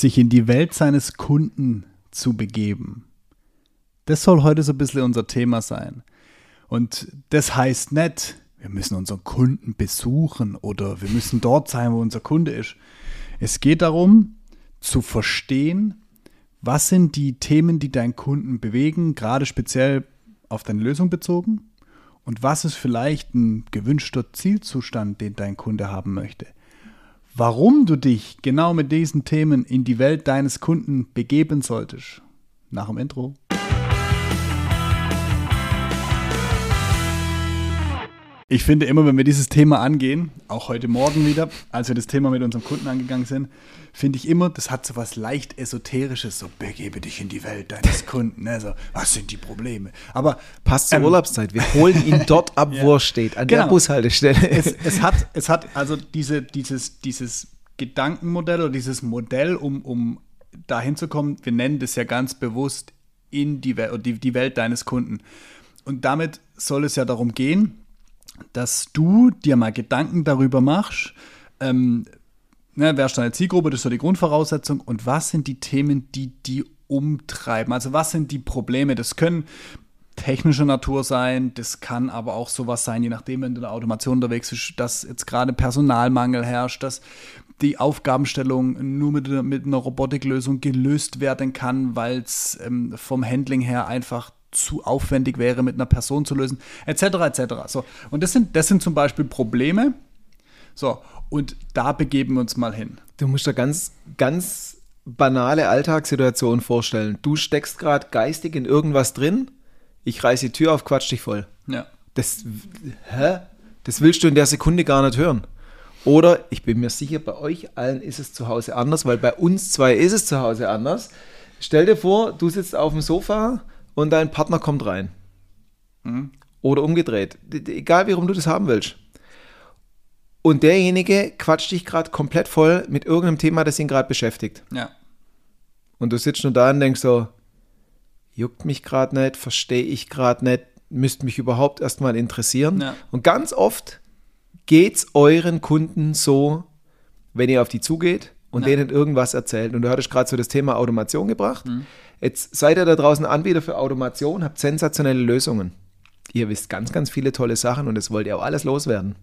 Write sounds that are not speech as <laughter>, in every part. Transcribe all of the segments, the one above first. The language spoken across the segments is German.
sich in die Welt seines Kunden zu begeben. Das soll heute so ein bisschen unser Thema sein. Und das heißt nicht, wir müssen unseren Kunden besuchen oder wir müssen dort sein, wo unser Kunde ist. Es geht darum, zu verstehen, was sind die Themen, die deinen Kunden bewegen, gerade speziell auf deine Lösung bezogen? Und was ist vielleicht ein gewünschter Zielzustand, den dein Kunde haben möchte? Warum du dich genau mit diesen Themen in die Welt deines Kunden begeben solltest? Nach dem Intro. Ich finde immer, wenn wir dieses Thema angehen, auch heute Morgen wieder, als wir das Thema mit unserem Kunden angegangen sind, finde ich immer, das hat so was leicht Esoterisches, so begebe dich in die Welt deines <laughs> Kunden. Also, was sind die Probleme? Aber passt zur ähm, Urlaubszeit. Wir holen ihn dort ab, ja. <laughs> wo er steht, an genau. der Bushaltestelle. Es, es, hat, es hat also diese, dieses, dieses Gedankenmodell oder dieses Modell, um, um dahin zu kommen, wir nennen das ja ganz bewusst in die, Welt, die, die Welt deines Kunden. Und damit soll es ja darum gehen, dass du dir mal Gedanken darüber machst, ähm, ne, wer ist deine Zielgruppe, das ist so die Grundvoraussetzung, und was sind die Themen, die die umtreiben? Also was sind die Probleme? Das können technischer Natur sein, das kann aber auch sowas sein, je nachdem, wenn du in der Automation unterwegs bist, dass jetzt gerade Personalmangel herrscht, dass die Aufgabenstellung nur mit, mit einer Robotiklösung gelöst werden kann, weil es ähm, vom Handling her einfach zu aufwendig wäre, mit einer Person zu lösen, etc. etc. So, und das sind, das sind zum Beispiel Probleme. So, und da begeben wir uns mal hin. Du musst dir ganz, ganz banale Alltagssituation vorstellen. Du steckst gerade geistig in irgendwas drin, ich reiße die Tür auf, quatsch dich voll. Ja. Das, hä? Das willst du in der Sekunde gar nicht hören. Oder ich bin mir sicher, bei euch allen ist es zu Hause anders, weil bei uns zwei ist es zu Hause anders. Stell dir vor, du sitzt auf dem Sofa und dein Partner kommt rein. Mhm. Oder umgedreht. Egal, warum du das haben willst. Und derjenige quatscht dich gerade komplett voll mit irgendeinem Thema, das ihn gerade beschäftigt. Ja. Und du sitzt nur da und denkst so, juckt mich gerade nicht, verstehe ich gerade nicht, müsste mich überhaupt erstmal interessieren. Ja. Und ganz oft geht es euren Kunden so, wenn ihr auf die zugeht und ja. denen irgendwas erzählt. Und du hattest gerade so das Thema Automation gebracht. Mhm. Jetzt seid ihr da draußen Anbieter für Automation, habt sensationelle Lösungen. Ihr wisst ganz, ganz viele tolle Sachen und das wollt ihr auch alles loswerden.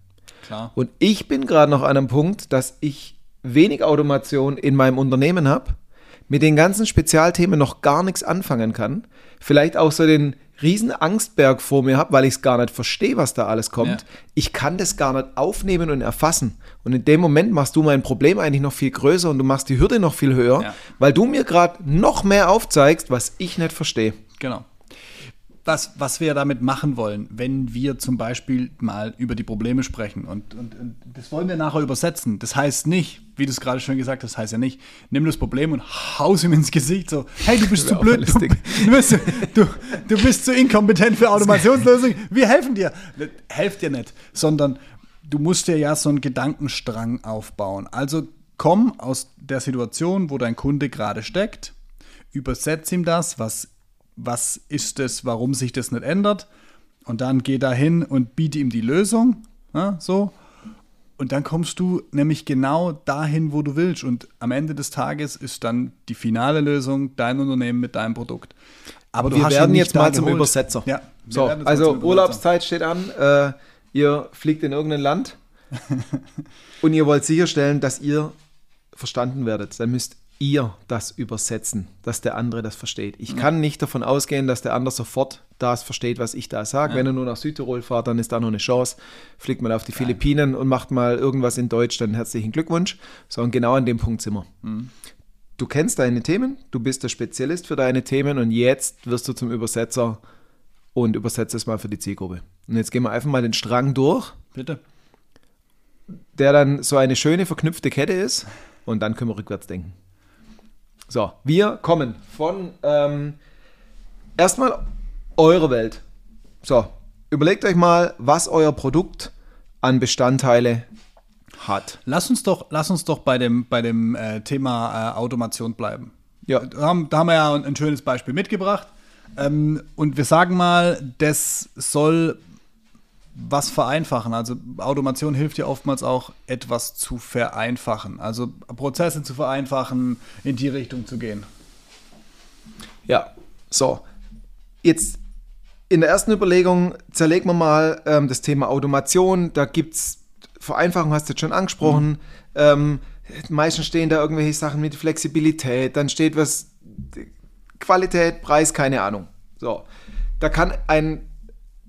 Klar. Und ich bin gerade noch an einem Punkt, dass ich wenig Automation in meinem Unternehmen habe, mit den ganzen Spezialthemen noch gar nichts anfangen kann. Vielleicht auch so den riesen Angstberg vor mir habe, weil ich es gar nicht verstehe, was da alles kommt. Ja. Ich kann das gar nicht aufnehmen und erfassen. Und in dem Moment machst du mein Problem eigentlich noch viel größer und du machst die Hürde noch viel höher, ja. weil du mir gerade noch mehr aufzeigst, was ich nicht verstehe. Genau was, was wir damit machen wollen, wenn wir zum Beispiel mal über die Probleme sprechen. Und, und, und das wollen wir nachher übersetzen. Das heißt nicht, wie du es gerade schon gesagt hast, heißt ja nicht, nimm das Problem und haus ihm ins Gesicht so, hey, du bist zu blöd, du, <laughs> du, bist, du, du bist zu inkompetent für Automationslösungen, wir helfen dir. Helft dir nicht, sondern du musst dir ja so einen Gedankenstrang aufbauen. Also komm aus der Situation, wo dein Kunde gerade steckt, übersetz ihm das, was was ist es, warum sich das nicht ändert. Und dann geh da hin und biete ihm die Lösung. Ja, so. Und dann kommst du nämlich genau dahin, wo du willst. Und am Ende des Tages ist dann die finale Lösung dein Unternehmen mit deinem Produkt. Aber wir werden jetzt mal zum Übersetzer. Ja, so, also Urlaubszeit steht an. Äh, ihr fliegt in irgendein Land <laughs> und ihr wollt sicherstellen, dass ihr verstanden werdet. Dann müsst ihr das übersetzen, dass der andere das versteht. Ich ja. kann nicht davon ausgehen, dass der andere sofort das versteht, was ich da sage. Ja. Wenn er nur nach Südtirol fährt, dann ist da noch eine Chance. Fliegt mal auf die ja. Philippinen und macht mal irgendwas in Deutsch, dann herzlichen Glückwunsch. So, und genau an dem Punkt sind wir. Mhm. Du kennst deine Themen, du bist der Spezialist für deine Themen und jetzt wirst du zum Übersetzer und übersetzt es mal für die Zielgruppe. Und jetzt gehen wir einfach mal den Strang durch. Bitte. Der dann so eine schöne verknüpfte Kette ist und dann können wir rückwärts denken. So, wir kommen von ähm, erstmal eure Welt. So, überlegt euch mal, was euer Produkt an Bestandteile hat. Lass uns doch, lass uns doch bei dem, bei dem äh, Thema äh, Automation bleiben. Ja. Da haben, da haben wir ja ein, ein schönes Beispiel mitgebracht. Ähm, und wir sagen mal, das soll was vereinfachen. Also Automation hilft ja oftmals auch, etwas zu vereinfachen. Also Prozesse zu vereinfachen, in die Richtung zu gehen. Ja, so. Jetzt in der ersten Überlegung zerlegen wir mal ähm, das Thema Automation. Da gibt es Vereinfachung, hast du jetzt schon angesprochen. Mhm. Ähm, meistens stehen da irgendwelche Sachen mit Flexibilität, dann steht was Qualität, Preis, keine Ahnung. So. Da kann ein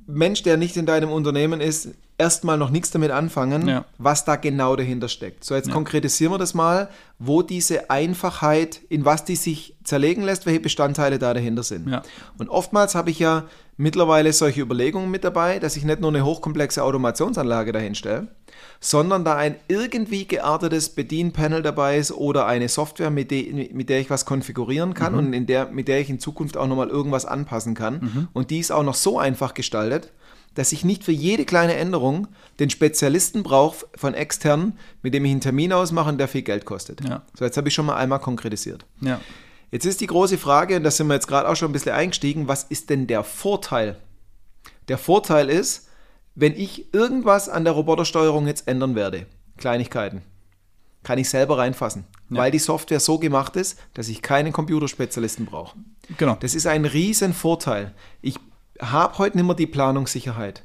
Mensch, der nicht in deinem Unternehmen ist, erstmal noch nichts damit anfangen, ja. was da genau dahinter steckt. So, jetzt ja. konkretisieren wir das mal, wo diese Einfachheit, in was die sich zerlegen lässt, welche Bestandteile da dahinter sind. Ja. Und oftmals habe ich ja mittlerweile solche Überlegungen mit dabei, dass ich nicht nur eine hochkomplexe Automationsanlage dahin stelle, sondern da ein irgendwie geartetes Bedienpanel dabei ist oder eine Software, mit, de, mit der ich was konfigurieren kann mhm. und in der, mit der ich in Zukunft auch nochmal irgendwas anpassen kann. Mhm. Und die ist auch noch so einfach gestaltet, dass ich nicht für jede kleine Änderung den Spezialisten brauche von extern, mit dem ich einen Termin ausmache und der viel Geld kostet. Ja. So, jetzt habe ich schon mal einmal konkretisiert. Ja. Jetzt ist die große Frage, und da sind wir jetzt gerade auch schon ein bisschen eingestiegen, was ist denn der Vorteil? Der Vorteil ist, wenn ich irgendwas an der Robotersteuerung jetzt ändern werde, Kleinigkeiten, kann ich selber reinfassen, ja. weil die Software so gemacht ist, dass ich keinen Computerspezialisten brauche. Genau. Das ist ein riesen Vorteil. Ich habe heute nicht mehr die Planungssicherheit,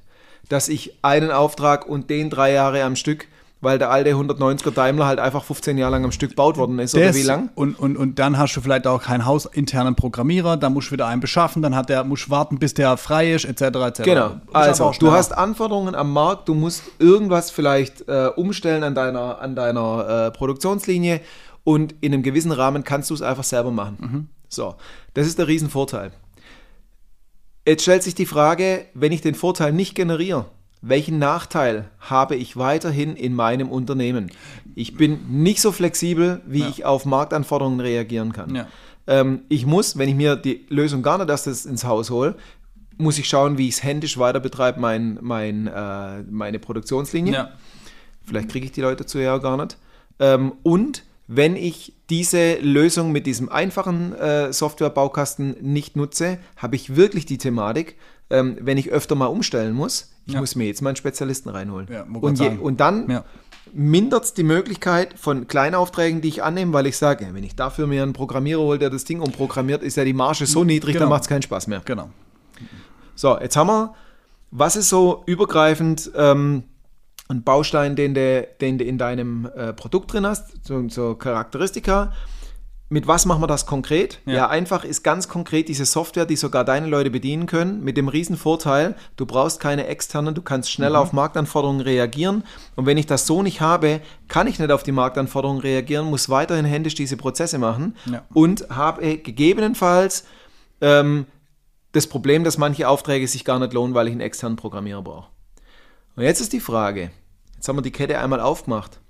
dass ich einen Auftrag und den drei Jahre am Stück weil der alte 190er Daimler halt einfach 15 Jahre lang am Stück gebaut worden ist, das, oder wie lang? Und, und, und dann hast du vielleicht auch keinen hausinternen Programmierer, dann musst du wieder einen beschaffen, dann hat der, musst warten, bis der frei ist, etc. etc. Genau, also du hast Anforderungen am Markt, du musst irgendwas vielleicht äh, umstellen an deiner, an deiner äh, Produktionslinie und in einem gewissen Rahmen kannst du es einfach selber machen. Mhm. So, das ist der Riesenvorteil. Jetzt stellt sich die Frage, wenn ich den Vorteil nicht generiere, welchen Nachteil habe ich weiterhin in meinem Unternehmen? Ich bin nicht so flexibel, wie ja. ich auf Marktanforderungen reagieren kann. Ja. Ähm, ich muss, wenn ich mir die Lösung gar nicht erst ins Haus hole, muss ich schauen, wie ich es händisch weiter betreibe, mein, mein, äh, meine Produktionslinie. Ja. Vielleicht kriege ich die Leute zu ja gar nicht. Ähm, und wenn ich diese Lösung mit diesem einfachen äh, Softwarebaukasten nicht nutze, habe ich wirklich die Thematik, ähm, wenn ich öfter mal umstellen muss, ich ja. muss mir jetzt mal einen Spezialisten reinholen. Ja, und, je, und, dann ja. mindert es die Möglichkeit von Kleinaufträgen, die ich annehme, weil ich sage, wenn ich dafür mir einen Programmierer hole, der das Ding umprogrammiert, ist ja die Marge so niedrig, genau. dann macht es keinen Spaß mehr. Genau. So, jetzt haben wir, was ist so übergreifend ähm, ein Baustein, den du, den in deinem äh, Produkt drin hast, so, so Charakteristika mit was machen wir das konkret? Ja. ja. einfach ist ganz konkret diese Software, die sogar deine Leute bedienen können, mit dem riesen Vorteil, du brauchst keine externen, du kannst schnell mhm. auf Marktanforderungen reagieren. Und wenn ich das so nicht habe, kann ich nicht auf die Marktanforderungen reagieren, muss weiterhin händisch diese Prozesse machen ja. und habe gegebenenfalls ähm, das Problem, dass manche Aufträge sich gar nicht lohnen, weil ich einen externen Programmierer brauche. Und jetzt ist die Frage, jetzt haben wir die Kette einmal aufgemacht.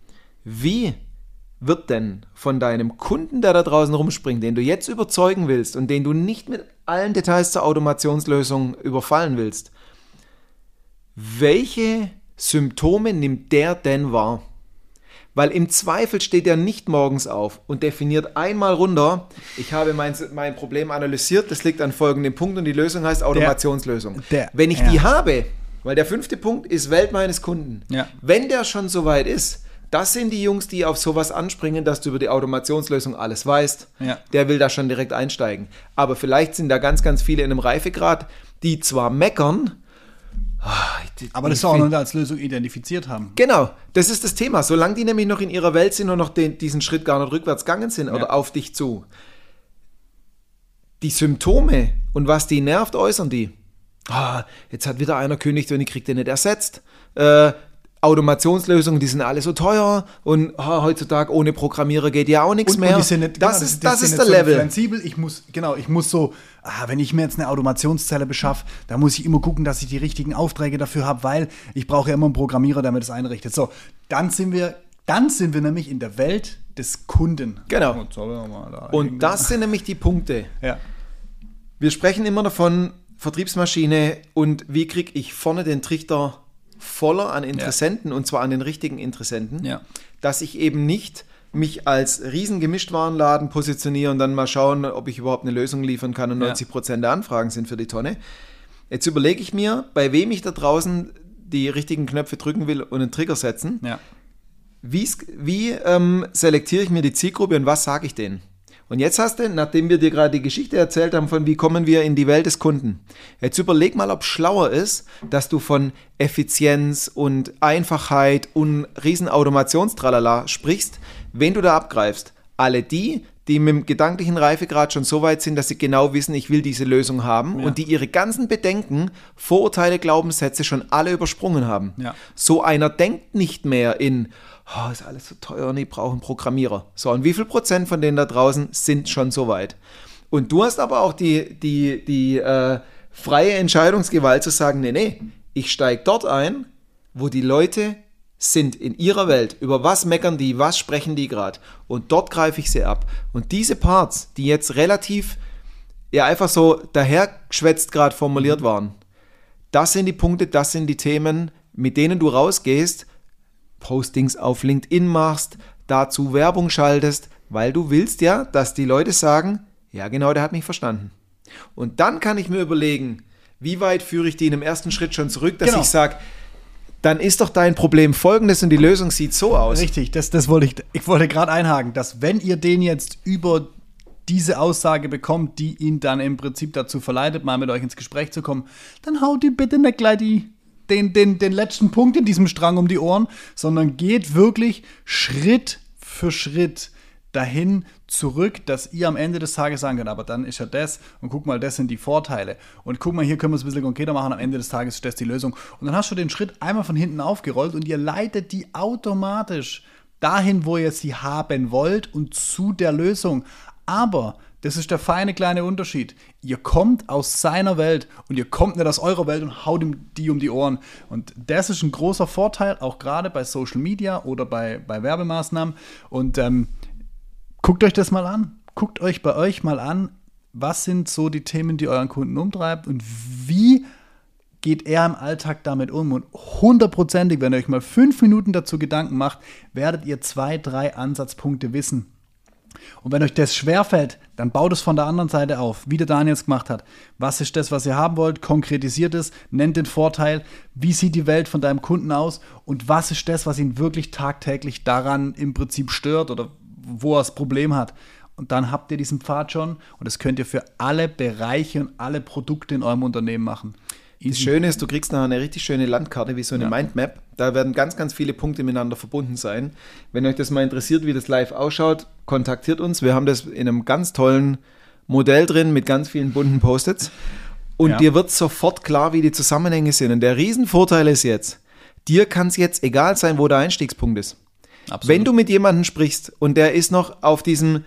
Wie wird denn von deinem Kunden, der da draußen rumspringt, den du jetzt überzeugen willst und den du nicht mit allen Details zur Automationslösung überfallen willst, welche Symptome nimmt der denn wahr? Weil im Zweifel steht er nicht morgens auf und definiert einmal runter, ich habe mein, mein Problem analysiert, das liegt an folgendem Punkt und die Lösung heißt Automationslösung. Der, der, Wenn ich ja. die habe, weil der fünfte Punkt ist Welt meines Kunden, ja. wenn der schon so weit ist, das sind die Jungs, die auf sowas anspringen, dass du über die Automationslösung alles weißt. Ja. Der will da schon direkt einsteigen. Aber vielleicht sind da ganz, ganz viele in einem Reifegrad, die zwar meckern, ah, aber das auch noch als Lösung identifiziert haben. Genau, das ist das Thema. Solange die nämlich noch in ihrer Welt sind und noch den, diesen Schritt gar nicht rückwärts gegangen sind ja. oder auf dich zu. Die Symptome und was die nervt, äußern die. Ah, jetzt hat wieder einer kündigt und ich krieg den nicht ersetzt. Äh, Automationslösungen, die sind alle so teuer und oh, heutzutage ohne Programmierer geht ja auch nichts und, mehr. Und nicht, das genau, ist, das ist der so Level. Flexibel. Ich muss, genau, ich muss so, ah, wenn ich mir jetzt eine Automationszelle beschaffe, da muss ich immer gucken, dass ich die richtigen Aufträge dafür habe, weil ich brauche ja immer einen Programmierer, der mir das einrichtet. So, dann sind wir, dann sind wir nämlich in der Welt des Kunden. Genau. Und das sind nämlich die Punkte. Ja. Wir sprechen immer davon, Vertriebsmaschine und wie kriege ich vorne den Trichter voller an Interessenten ja. und zwar an den richtigen Interessenten, ja. dass ich eben nicht mich als riesen Gemischtwarenladen positioniere und dann mal schauen, ob ich überhaupt eine Lösung liefern kann und ja. 90 Prozent der Anfragen sind für die Tonne. Jetzt überlege ich mir, bei wem ich da draußen die richtigen Knöpfe drücken will und einen Trigger setzen. Wie, wie ähm, selektiere ich mir die Zielgruppe und was sage ich denen? Und jetzt hast du, nachdem wir dir gerade die Geschichte erzählt haben, von wie kommen wir in die Welt des Kunden, jetzt überleg mal, ob schlauer ist, dass du von Effizienz und Einfachheit und Riesenautomationstralala sprichst, wen du da abgreifst. Alle die, die mit dem gedanklichen Reifegrad schon so weit sind, dass sie genau wissen, ich will diese Lösung haben Ja. und die ihre ganzen Bedenken, Vorurteile, Glaubenssätze schon alle übersprungen haben. Ja. So einer denkt nicht mehr in, oh, ist alles so teuer und ich brauche einen Programmierer. So, und wie viel Prozent von denen da draußen sind schon so weit? Und du hast aber auch die, die, die äh, freie Entscheidungsgewalt zu sagen, nee, nee, ich steige dort ein, wo die Leute sind in ihrer Welt. Über was meckern die, was sprechen die gerade? Und dort greife ich sie ab. Und diese Parts, die jetzt relativ, ja einfach so dahergeschwätzt gerade formuliert waren, das sind die Punkte, das sind die Themen, mit denen du rausgehst, Postings auf LinkedIn machst, dazu Werbung schaltest, weil du willst ja, dass die Leute sagen, ja genau, der hat mich verstanden. Und dann kann ich mir überlegen, wie weit führe ich die in dem ersten Schritt schon zurück, dass Genau. ich sage, dann ist doch dein Problem folgendes und die Lösung sieht so aus. Richtig, das, das wollte ich, ich wollte gerade einhaken, dass wenn ihr den jetzt über diese Aussage bekommt, die ihn dann im Prinzip dazu verleitet, mal mit euch ins Gespräch zu kommen, dann haut ihr bitte nicht gleich die, den, den, den letzten Punkt in diesem Strang um die Ohren, sondern geht wirklich Schritt für Schritt dahin zurück, dass ihr am Ende des Tages sagen könnt, aber dann ist ja das und guck mal, das sind die Vorteile. Und guck mal, hier können wir es ein bisschen konkreter machen, am Ende des Tages ist das die Lösung. Und dann hast du den Schritt einmal von hinten aufgerollt und ihr leitet die automatisch dahin, wo ihr sie haben wollt und zu der Lösung. Aber das ist der feine kleine Unterschied. Ihr kommt aus seiner Welt und ihr kommt nicht aus eurer Welt und haut ihm die um die Ohren. Und das ist ein großer Vorteil, auch gerade bei Social Media oder bei, bei Werbemaßnahmen. Und ähm, guckt euch das mal an. Guckt euch bei euch mal an, was sind so die Themen, die euren Kunden umtreibt und wie geht er im Alltag damit um. Und hundertprozentig, wenn ihr euch mal fünf Minuten dazu Gedanken macht, werdet ihr zwei, drei Ansatzpunkte wissen. Und wenn euch das schwerfällt, dann baut es von der anderen Seite auf, wie der Daniel es gemacht hat. Was ist das, was ihr haben wollt? Konkretisiert es, nennt den Vorteil, wie sieht die Welt von deinem Kunden aus und was ist das, was ihn wirklich tagtäglich daran im Prinzip stört oder wo er das Problem hat. Und dann habt ihr diesen Pfad schon und das könnt ihr für alle Bereiche und alle Produkte in eurem Unternehmen machen. Das Schöne ist, du kriegst nachher eine richtig schöne Landkarte, wie so eine Ja. Mindmap. Da werden ganz, ganz viele Punkte miteinander verbunden sein. Wenn euch das mal interessiert, wie das live ausschaut, kontaktiert uns. Wir haben das in einem ganz tollen Modell drin mit ganz vielen bunten Post-its. Und Ja. dir wird sofort klar, wie die Zusammenhänge sind. Und der Riesenvorteil ist jetzt, dir kann es jetzt egal sein, wo der Einstiegspunkt ist. Wenn du mit jemandem sprichst und der ist noch auf diesem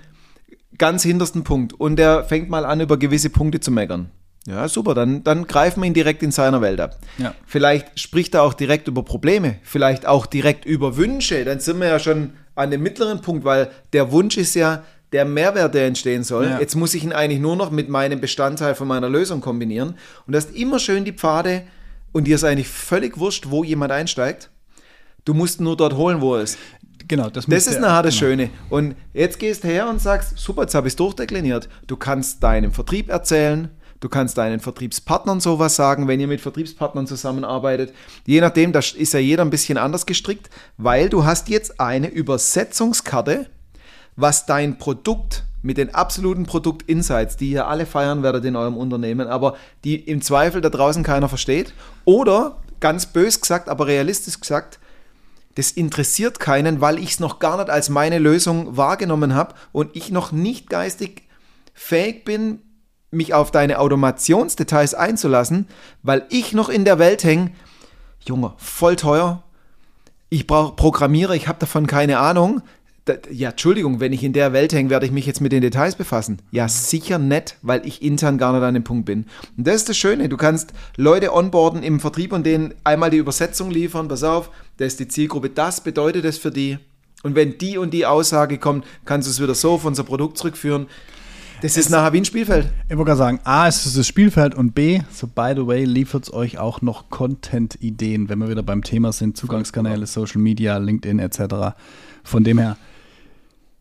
ganz hintersten Punkt und der fängt mal an, über gewisse Punkte zu meckern. Ja, super, dann, dann greifen wir ihn direkt in seiner Welt ab. Ja. Vielleicht spricht er auch direkt über Probleme, vielleicht auch direkt über Wünsche. Dann sind wir ja schon an dem mittleren Punkt, weil der Wunsch ist ja der Mehrwert, der entstehen soll. Ja. Jetzt muss ich ihn eigentlich nur noch mit meinem Bestandteil von meiner Lösung kombinieren. Und du hast immer schön die Pfade und dir ist eigentlich völlig wurscht, wo jemand einsteigt. Du musst ihn nur dort holen, wo er ist. Genau, das, Das ist nachher das genau. Schöne. Und jetzt gehst du her und sagst, super, jetzt habe ich es durchdekliniert. Du kannst deinem Vertrieb erzählen, du kannst deinen Vertriebspartnern sowas sagen, wenn ihr mit Vertriebspartnern zusammenarbeitet. Je nachdem, da ist ja jeder ein bisschen anders gestrickt, weil du hast jetzt eine Übersetzungskarte, was dein Produkt mit den absoluten Produkt-Insights, die ihr alle feiern werdet in eurem Unternehmen, aber die im Zweifel da draußen keiner versteht. Oder, ganz bös gesagt, aber realistisch gesagt, das interessiert keinen, weil ich es noch gar nicht als meine Lösung wahrgenommen habe und ich noch nicht geistig fähig bin, mich auf deine Automationsdetails einzulassen, weil ich noch in der Welt hänge, Junge, voll teuer, ich brauche Programmierer, ich habe davon keine Ahnung. Da, ja, Entschuldigung, wenn ich in der Welt hänge, werde ich mich jetzt mit den Details befassen. Ja, sicher nicht, weil ich intern gar nicht an dem Punkt bin. Und das ist das Schöne, du kannst Leute onboarden im Vertrieb und denen einmal die Übersetzung liefern, pass auf, das ist die Zielgruppe, das bedeutet es für die. Und wenn die und die Aussage kommt, kannst du es wieder so auf unser Produkt zurückführen. Das ist nachher wie ein Spielfeld. Ich wollte gerade sagen, A, es ist das Spielfeld und B, so by the way, liefert es euch auch noch Content-Ideen, wenn wir wieder beim Thema sind, Zugangskanäle, Social Media, LinkedIn etc. Von dem her,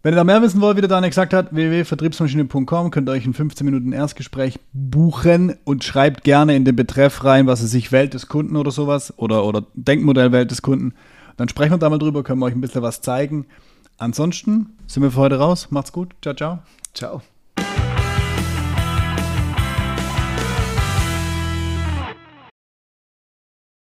Wenn ihr da mehr wissen wollt, wie der Daniel gesagt hat, www.vertriebsmaschine.com könnt ihr euch ein 15 Minuten Erstgespräch buchen und schreibt gerne in den Betreff rein, was es sich Welt des Kunden oder sowas oder, oder Denkmodell Welt des Kunden. Dann sprechen wir da mal drüber, können wir euch ein bisschen was zeigen. Ansonsten sind wir für heute raus. Macht's gut. Ciao, ciao. Ciao.